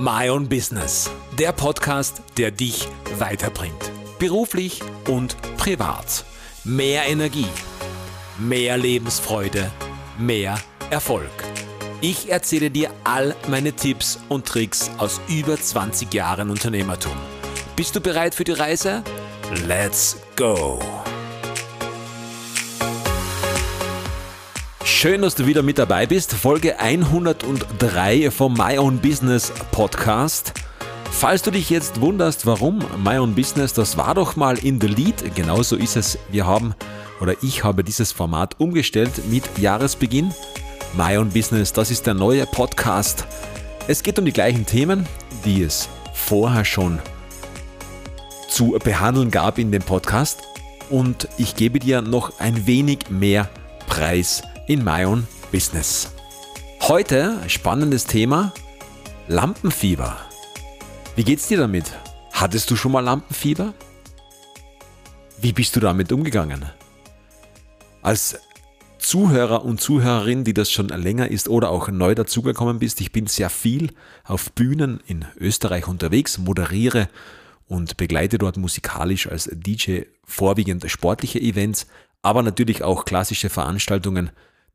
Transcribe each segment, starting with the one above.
My Own Business, der Podcast, der dich weiterbringt. Beruflich und privat. Mehr Energie, mehr Lebensfreude, mehr Erfolg. Ich erzähle dir all meine Tipps und Tricks aus über 20 Jahren Unternehmertum. Bist du bereit für die Reise? Let's go! Schön, dass du wieder mit dabei bist. Folge 103 vom My Own Business Podcast. Falls du dich jetzt wunderst, warum My Own Business, das war doch mal in the lead. Genauso ist es. Wir haben oder ich habe dieses Format umgestellt mit Jahresbeginn. My Own Business, das ist der neue Podcast. Es geht um die gleichen Themen, die es vorher schon zu behandeln gab in dem Podcast. Und ich gebe dir noch ein wenig mehr Preis in My Own Business. Heute spannendes Thema Lampenfieber. Wie geht's dir damit? Hattest du schon mal Lampenfieber? Wie bist du damit umgegangen? Als Zuhörer und Zuhörerin, die das schon länger ist oder auch neu dazugekommen bist, ich bin sehr viel auf Bühnen in Österreich unterwegs, moderiere und begleite dort musikalisch als DJ vorwiegend sportliche Events, aber natürlich auch klassische Veranstaltungen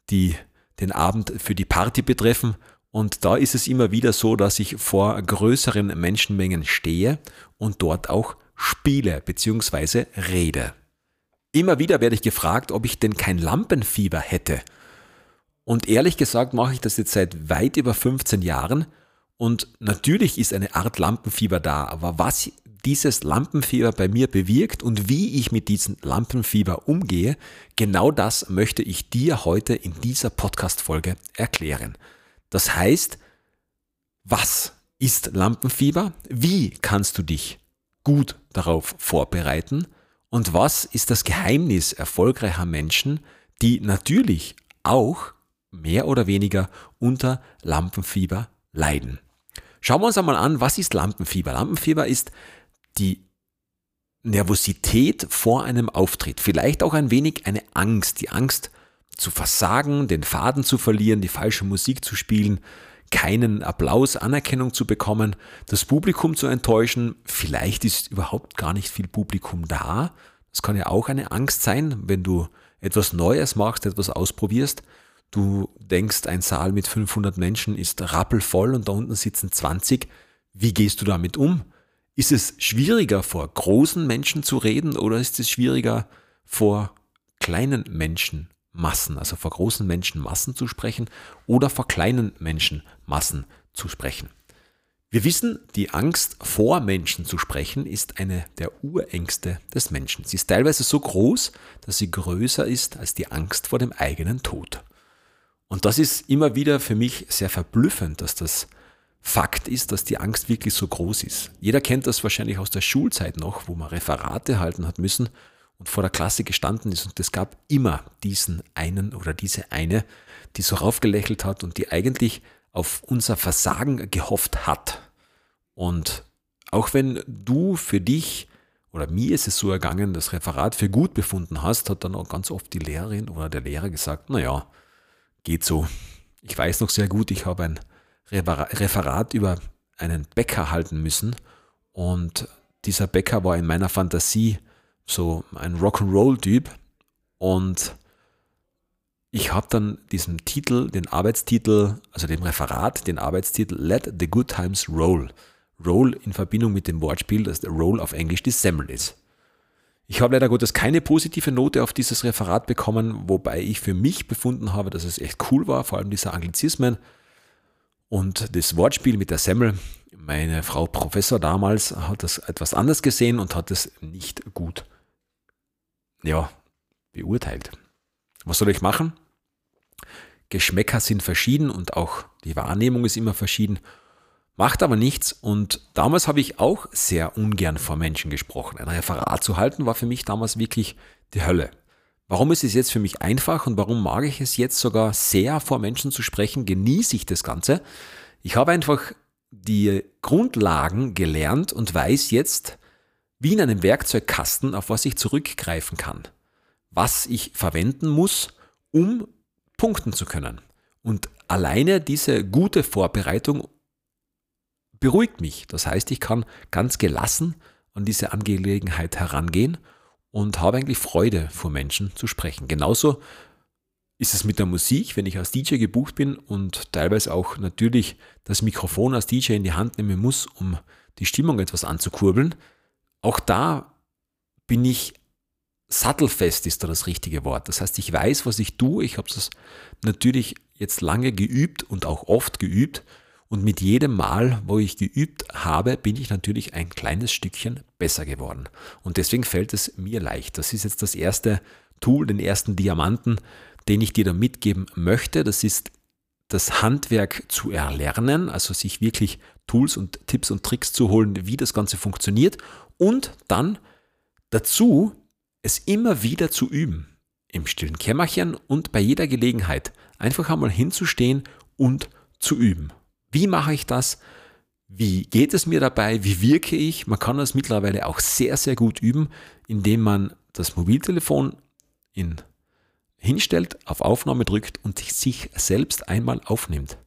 die den Abend für die Party betreffen. Und da ist es immer wieder so, dass ich vor größeren Menschenmengen stehe und dort auch spiele bzw. rede. Immer wieder werde ich gefragt, ob ich denn kein Lampenfieber hätte. Und ehrlich gesagt mache ich das jetzt seit weit über 15 Jahren. Und natürlich ist eine Art Lampenfieber da, aber was dieses Lampenfieber bei mir bewirkt und wie ich mit diesem Lampenfieber umgehe, genau das möchte ich dir heute in dieser Podcast-Folge erklären. Das heißt, was ist Lampenfieber? Wie kannst du dich gut darauf vorbereiten? Und was ist das Geheimnis erfolgreicher Menschen, die natürlich auch mehr oder weniger unter Lampenfieber leiden? Schauen wir uns einmal an, was ist Lampenfieber? Lampenfieber ist die Nervosität vor einem Auftritt, vielleicht auch ein wenig eine Angst, die Angst zu versagen, den Faden zu verlieren, die falsche Musik zu spielen, keinen Applaus, Anerkennung zu bekommen, das Publikum zu enttäuschen, vielleicht ist überhaupt gar nicht viel Publikum da. Das kann ja auch eine Angst sein, wenn du etwas Neues machst, etwas ausprobierst. Du denkst, ein Saal mit 500 Menschen ist rappelvoll und da unten sitzen 20. Wie gehst du damit um? Ist es schwieriger, vor großen Menschen zu reden oder ist es schwieriger, vor kleinen Menschenmassen, also vor großen Menschenmassen zu sprechen oder vor kleinen Menschenmassen zu sprechen? Wir wissen, die Angst vor Menschen zu sprechen ist eine der Urängste des Menschen. Sie ist teilweise so groß, dass sie größer ist als die Angst vor dem eigenen Tod. Und das ist immer wieder für mich sehr verblüffend, dass das Fakt ist, dass die Angst wirklich so groß ist. Jeder kennt das wahrscheinlich aus der Schulzeit noch, wo man Referate halten hat müssen und vor der Klasse gestanden ist und es gab immer diesen einen oder diese eine, die so raufgelächelt hat und die eigentlich auf unser Versagen gehofft hat. Und auch wenn du für dich oder mir ist es so ergangen, das Referat für gut befunden hast, hat dann auch ganz oft die Lehrerin oder der Lehrer gesagt, naja, geht so. Ich weiß noch sehr gut, ich habe ein Referat über einen Bäcker halten müssen. Und dieser Bäcker war in meiner Fantasie so ein Rock'n'Roll-Typ. Und ich habe dann diesen Titel, den Arbeitstitel, also dem Referat, den Arbeitstitel Let the Good Times Roll. Roll in Verbindung mit dem Wortspiel, dass der Roll auf Englisch die Semmel ist. Ich habe leider Gottes keine positive Note auf dieses Referat bekommen, wobei ich für mich befunden habe, dass es echt cool war, vor allem diese Anglizismen. Und das Wortspiel mit der Semmel, meine Frau Professor damals hat das etwas anders gesehen und hat es nicht gut ja, beurteilt. Was soll ich machen? Geschmäcker sind verschieden und auch die Wahrnehmung ist immer verschieden. Macht aber nichts und damals habe ich auch sehr ungern vor Menschen gesprochen. Ein Referat zu halten war für mich damals wirklich die Hölle. Warum ist es jetzt für mich einfach und warum mag ich es jetzt sogar sehr vor Menschen zu sprechen, genieße ich das Ganze? Ich habe einfach die Grundlagen gelernt und weiß jetzt, wie in einem Werkzeugkasten, auf was ich zurückgreifen kann, was ich verwenden muss, um punkten zu können. Und alleine diese gute Vorbereitung beruhigt mich. Das heißt, ich kann ganz gelassen an diese Angelegenheit herangehen und habe eigentlich Freude, vor Menschen zu sprechen. Genauso ist es mit der Musik, wenn ich als DJ gebucht bin und teilweise auch natürlich das Mikrofon als DJ in die Hand nehmen muss, um die Stimmung etwas anzukurbeln. Auch da bin ich sattelfest, ist da das richtige Wort. Das heißt, ich weiß, was ich tue. Ich habe das natürlich jetzt lange geübt und auch oft geübt. Und mit jedem Mal, wo ich geübt habe, bin ich natürlich ein kleines Stückchen besser geworden. Und deswegen fällt es mir leicht. Das ist jetzt das erste Tool, den ersten Diamanten, den ich dir da mitgeben möchte. Das ist das Handwerk zu erlernen, also sich wirklich Tools und Tipps und Tricks zu holen, wie das Ganze funktioniert und dann dazu es immer wieder zu üben. Im stillen Kämmerchen und bei jeder Gelegenheit einfach einmal hinzustehen und zu üben. Wie mache ich das? Wie geht es mir dabei? Wie wirke ich? Man kann das mittlerweile auch sehr, sehr gut üben, indem man das Mobiltelefon in hinstellt, auf Aufnahme drückt und sich selbst einmal aufnimmt.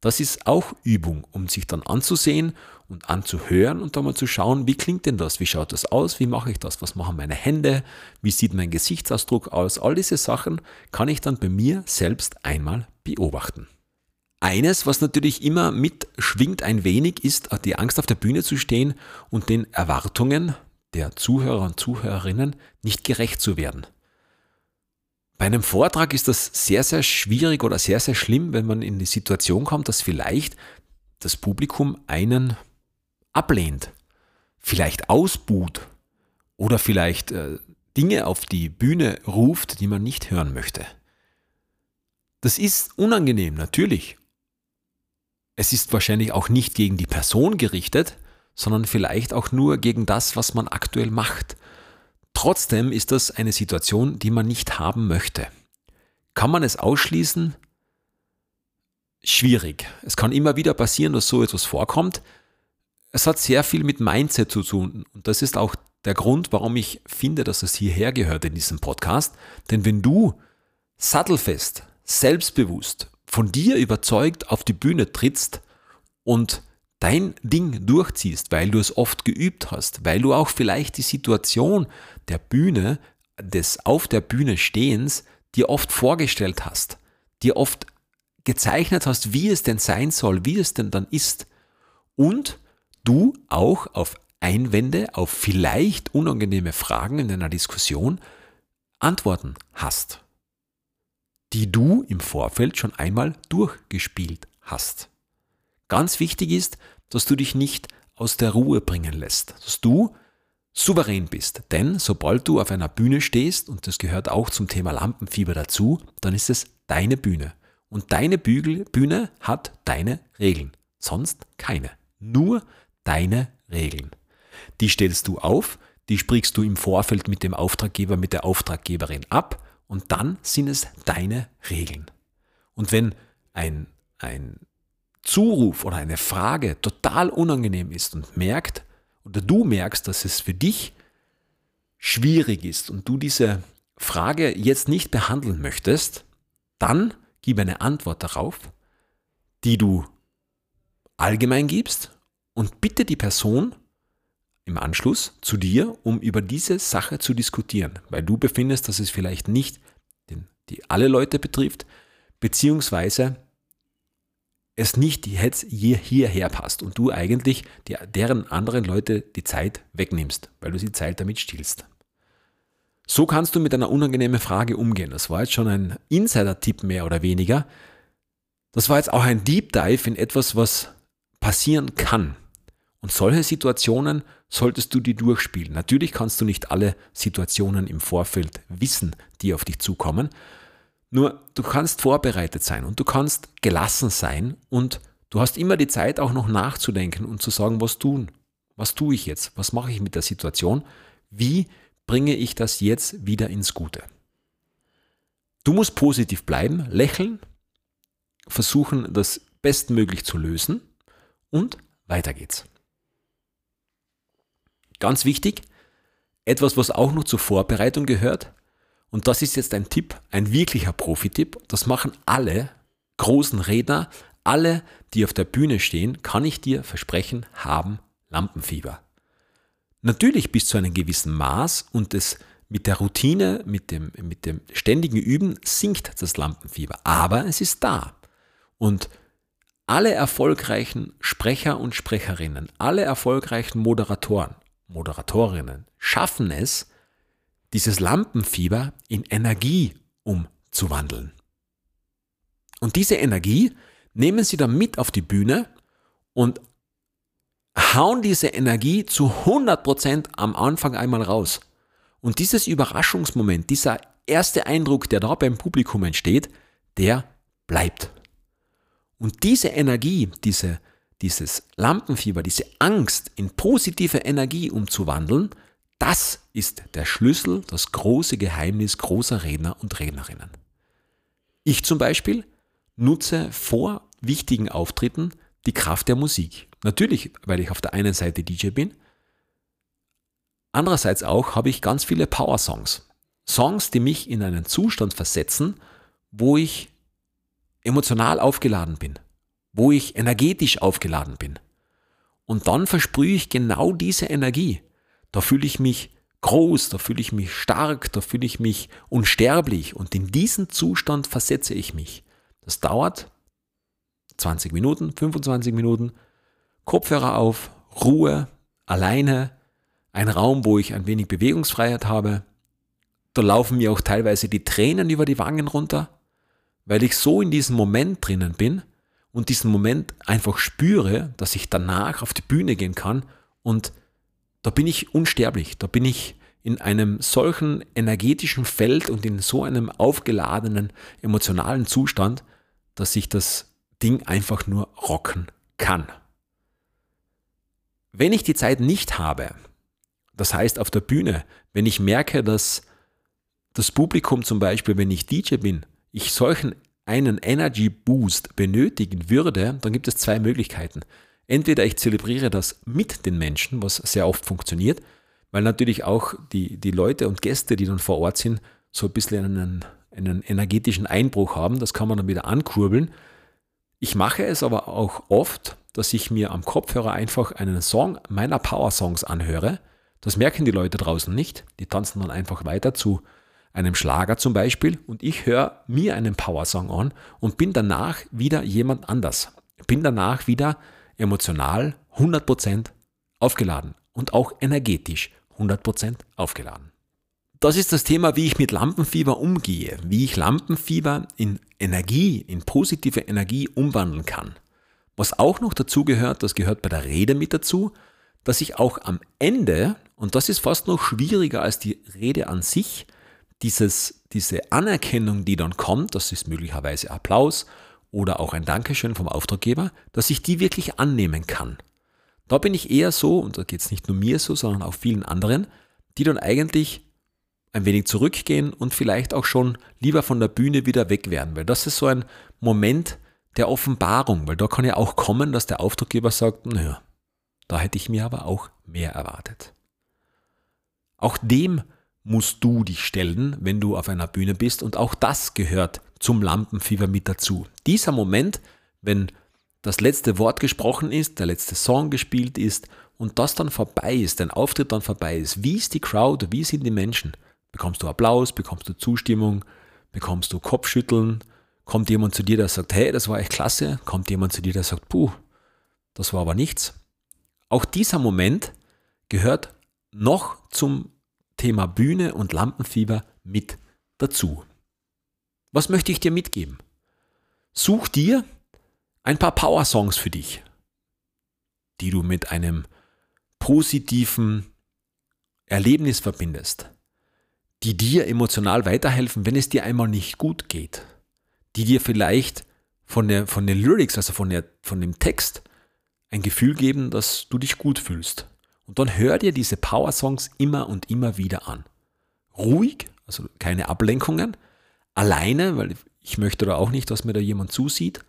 Das ist auch Übung, um sich dann anzusehen und anzuhören und dann mal zu schauen, wie klingt denn das, wie schaut das aus, wie mache ich das, was machen meine Hände, wie sieht mein Gesichtsausdruck aus. All diese Sachen kann ich dann bei mir selbst einmal beobachten. Eines, was natürlich immer mitschwingt ein wenig, ist die Angst auf der Bühne zu stehen und den Erwartungen der Zuhörer und Zuhörerinnen nicht gerecht zu werden. Bei einem Vortrag ist das sehr, sehr schwierig oder sehr, sehr schlimm, wenn man in die Situation kommt, dass vielleicht das Publikum einen ablehnt, vielleicht ausbuht oder vielleicht äh, Dinge auf die Bühne ruft, die man nicht hören möchte. Das ist unangenehm, natürlich. Es ist wahrscheinlich auch nicht gegen die Person gerichtet, sondern vielleicht auch nur gegen das, was man aktuell macht. Trotzdem ist das eine Situation, die man nicht haben möchte. Kann man es ausschließen? Schwierig. Es kann immer wieder passieren, dass so etwas vorkommt. Es hat sehr viel mit Mindset zu tun und das ist auch der Grund, warum ich finde, dass es hierher gehört in diesem Podcast. Denn wenn du sattelfest, selbstbewusst, von dir überzeugt auf die Bühne trittst und dein Ding durchziehst, weil du es oft geübt hast, weil du auch vielleicht die Situation der Bühne, des auf der Bühne Stehens dir oft vorgestellt hast, dir oft gezeichnet hast, wie es denn sein soll, wie es denn dann ist. Und du auch auf Einwände, auf vielleicht unangenehme Fragen in einer Diskussion Antworten hast, die du im Vorfeld schon einmal durchgespielt hast. Ganz wichtig ist, dass du dich nicht aus der Ruhe bringen lässt, dass du souverän bist. Denn sobald du auf einer Bühne stehst, und das gehört auch zum Thema Lampenfieber dazu, dann ist es deine Bühne. Und deine Bügel, Bühne hat deine Regeln, sonst keine. Nur deine Regeln. Die stellst du auf, die sprichst du im Vorfeld mit dem Auftraggeber, mit der Auftraggeberin ab und dann sind es deine Regeln. Und wenn ein, ein Zuruf oder eine Frage total unangenehm ist und merkt, oder du merkst, dass es für dich schwierig ist und du diese Frage jetzt nicht behandeln möchtest, dann gib eine Antwort darauf, die du allgemein gibst und bitte die Person im Anschluss zu dir, um über diese Sache zu diskutieren, weil du befindest, dass es vielleicht nicht den, die alle Leute betrifft, beziehungsweise es nicht jetzt hier, hierher passt und du eigentlich die, deren anderen Leute die Zeit wegnimmst, weil du die Zeit damit stiehlst. So kannst du mit einer unangenehmen Frage umgehen. Das war jetzt schon ein Insider-Tipp mehr oder weniger. Das war jetzt auch ein Deep Dive in etwas, was passieren kann. Und solche Situationen solltest du dir durchspielen. Natürlich kannst du nicht alle Situationen im Vorfeld wissen, die auf dich zukommen, nur du kannst vorbereitet sein und du kannst gelassen sein und du hast immer die Zeit auch noch nachzudenken und zu sagen, was tun, was tue ich jetzt, was mache ich mit der Situation, wie bringe ich das jetzt wieder ins Gute. Du musst positiv bleiben, lächeln, versuchen, das bestmöglich zu lösen und weiter geht's. Ganz wichtig, etwas, was auch noch zur Vorbereitung gehört, und das ist jetzt ein Tipp, ein wirklicher Profi-Tipp. Das machen alle großen Redner, Alle, die auf der Bühne stehen, kann ich dir versprechen, haben Lampenfieber. Natürlich bis zu einem gewissen Maß und es mit der Routine, mit dem, mit dem ständigen Üben sinkt das Lampenfieber. Aber es ist da. Und alle erfolgreichen Sprecher und Sprecherinnen, alle erfolgreichen Moderatoren, Moderatorinnen schaffen es, dieses Lampenfieber in Energie umzuwandeln. Und diese Energie nehmen sie dann mit auf die Bühne und hauen diese Energie zu 100% am Anfang einmal raus. Und dieses Überraschungsmoment, dieser erste Eindruck, der da beim Publikum entsteht, der bleibt. Und diese Energie, diese, dieses Lampenfieber, diese Angst in positive Energie umzuwandeln, das ist der Schlüssel, das große Geheimnis großer Redner und Rednerinnen. Ich zum Beispiel nutze vor wichtigen Auftritten die Kraft der Musik. Natürlich, weil ich auf der einen Seite DJ bin, Andererseits auch habe ich ganz viele Power-Songs. Songs, die mich in einen Zustand versetzen, wo ich emotional aufgeladen bin, wo ich energetisch aufgeladen bin. Und dann versprühe ich genau diese Energie. Da fühle ich mich groß, da fühle ich mich stark, da fühle ich mich unsterblich und in diesen Zustand versetze ich mich. Das dauert 20 Minuten, 25 Minuten, Kopfhörer auf, Ruhe, alleine, ein Raum, wo ich ein wenig Bewegungsfreiheit habe. Da laufen mir auch teilweise die Tränen über die Wangen runter, weil ich so in diesem Moment drinnen bin und diesen Moment einfach spüre, dass ich danach auf die Bühne gehen kann und da bin ich unsterblich, da bin ich in einem solchen energetischen Feld und in so einem aufgeladenen emotionalen Zustand, dass ich das Ding einfach nur rocken kann. Wenn ich die Zeit nicht habe, das heißt, auf der Bühne, wenn ich merke, dass das Publikum zum Beispiel, wenn ich DJ bin, ich solchen einen Energy Boost benötigen würde, dann gibt es zwei Möglichkeiten. Entweder ich zelebriere das mit den Menschen, was sehr oft funktioniert, weil natürlich auch die, die Leute und Gäste, die dann vor Ort sind, so ein bisschen einen, einen energetischen Einbruch haben. Das kann man dann wieder ankurbeln. Ich mache es aber auch oft, dass ich mir am Kopfhörer einfach einen Song meiner Power Songs anhöre das merken die Leute draußen nicht. Die tanzen dann einfach weiter zu einem Schlager zum Beispiel und ich höre mir einen Powersong an und bin danach wieder jemand anders. Bin danach wieder emotional 100% aufgeladen und auch energetisch 100% aufgeladen. Das ist das Thema, wie ich mit Lampenfieber umgehe, wie ich Lampenfieber in Energie, in positive Energie umwandeln kann. Was auch noch dazu gehört, das gehört bei der Rede mit dazu, dass ich auch am Ende und das ist fast noch schwieriger als die Rede an sich. Dieses, diese Anerkennung, die dann kommt, das ist möglicherweise Applaus oder auch ein Dankeschön vom Auftraggeber, dass ich die wirklich annehmen kann. Da bin ich eher so, und da geht es nicht nur mir so, sondern auch vielen anderen, die dann eigentlich ein wenig zurückgehen und vielleicht auch schon lieber von der Bühne wieder weg werden, weil das ist so ein Moment der Offenbarung, weil da kann ja auch kommen, dass der Auftraggeber sagt, naja, da hätte ich mir aber auch mehr erwartet. Auch dem musst du dich stellen, wenn du auf einer Bühne bist und auch das gehört zum Lampenfieber mit dazu. Dieser Moment, wenn das letzte Wort gesprochen ist, der letzte Song gespielt ist und das dann vorbei ist, dein Auftritt dann vorbei ist, wie ist die Crowd, wie sind die Menschen? Bekommst du Applaus, bekommst du Zustimmung, bekommst du Kopfschütteln, kommt jemand zu dir, der sagt, hey, das war echt klasse, kommt jemand zu dir, der sagt, puh, das war aber nichts. Auch dieser Moment gehört noch zum Thema Bühne und Lampenfieber mit dazu. Was möchte ich dir mitgeben? Such dir ein paar Power-Songs für dich, die du mit einem positiven Erlebnis verbindest, die dir emotional weiterhelfen, wenn es dir einmal nicht gut geht, die dir vielleicht von, der, von den Lyrics, also von, der, von dem Text, ein Gefühl geben, dass du dich gut fühlst. Und dann hör dir diese Power-Songs immer und immer wieder an. Ruhig, also keine Ablenkungen, alleine, weil ich möchte da auch nicht, dass mir da jemand zusieht.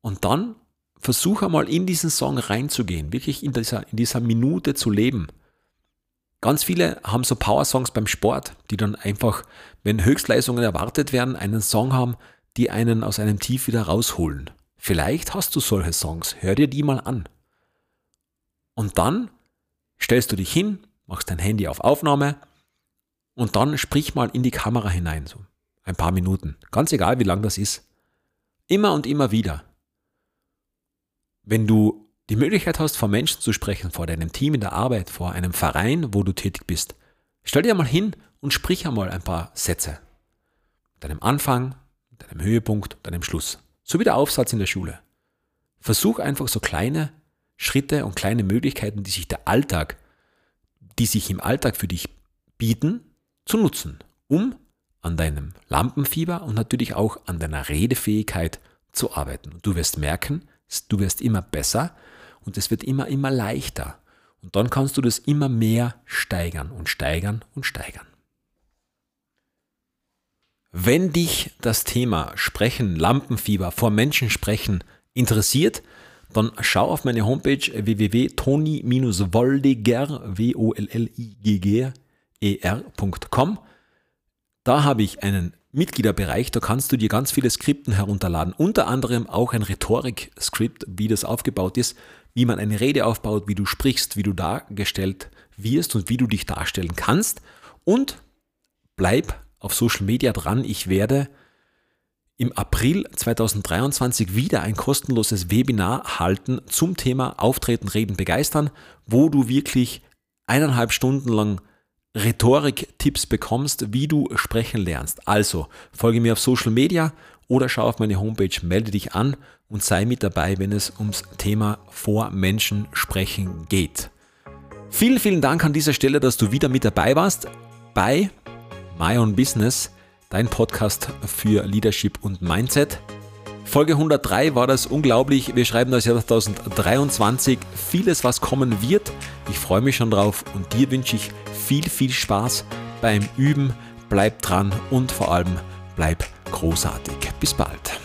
Und dann versuch einmal in diesen Song reinzugehen, wirklich in dieser, in dieser Minute zu leben. Ganz viele haben so Power-Songs beim Sport, die dann einfach, wenn Höchstleistungen erwartet werden, einen Song haben, die einen aus einem Tief wieder rausholen. Vielleicht hast du solche Songs, hör dir die mal an. Und dann stellst du dich hin, machst dein Handy auf Aufnahme und dann sprich mal in die Kamera hinein, so ein paar Minuten. Ganz egal, wie lang das ist. Immer und immer wieder. Wenn du die Möglichkeit hast, vor Menschen zu sprechen, vor deinem Team in der Arbeit, vor einem Verein, wo du tätig bist, stell dir mal hin und sprich einmal ein paar Sätze. Deinem Anfang, deinem Höhepunkt, deinem Schluss. So wie der Aufsatz in der Schule. Versuch einfach so kleine Schritte und kleine Möglichkeiten, die sich der Alltag, die sich im Alltag für dich bieten, zu nutzen, um an deinem Lampenfieber und natürlich auch an deiner Redefähigkeit zu arbeiten. Du wirst merken, du wirst immer besser und es wird immer, immer leichter. Und dann kannst du das immer mehr steigern und steigern und steigern. Wenn dich das Thema Sprechen, Lampenfieber, vor Menschen sprechen interessiert, dann schau auf meine Homepage www.toni-woldiger, W-O-L-L-I-G-G-E-R.com. Da habe ich einen Mitgliederbereich, da kannst du dir ganz viele Skripten herunterladen, unter anderem auch ein Rhetorik-Skript, wie das aufgebaut ist, wie man eine Rede aufbaut, wie du sprichst, wie du dargestellt wirst und wie du dich darstellen kannst. Und bleib auf Social Media dran. Ich werde im April 2023 wieder ein kostenloses Webinar halten zum Thema Auftreten, Reden, Begeistern, wo du wirklich eineinhalb Stunden lang Rhetorik-Tipps bekommst, wie du sprechen lernst. Also folge mir auf Social Media oder schau auf meine Homepage, melde dich an und sei mit dabei, wenn es ums Thema vor Menschen sprechen geht. Vielen, vielen Dank an dieser Stelle, dass du wieder mit dabei warst bei My Own Business, dein Podcast für Leadership und Mindset. Folge 103 war das unglaublich. Wir schreiben das Jahr 2023. Vieles, was kommen wird. Ich freue mich schon drauf und dir wünsche ich viel, viel Spaß beim Üben. Bleib dran und vor allem bleib großartig. Bis bald.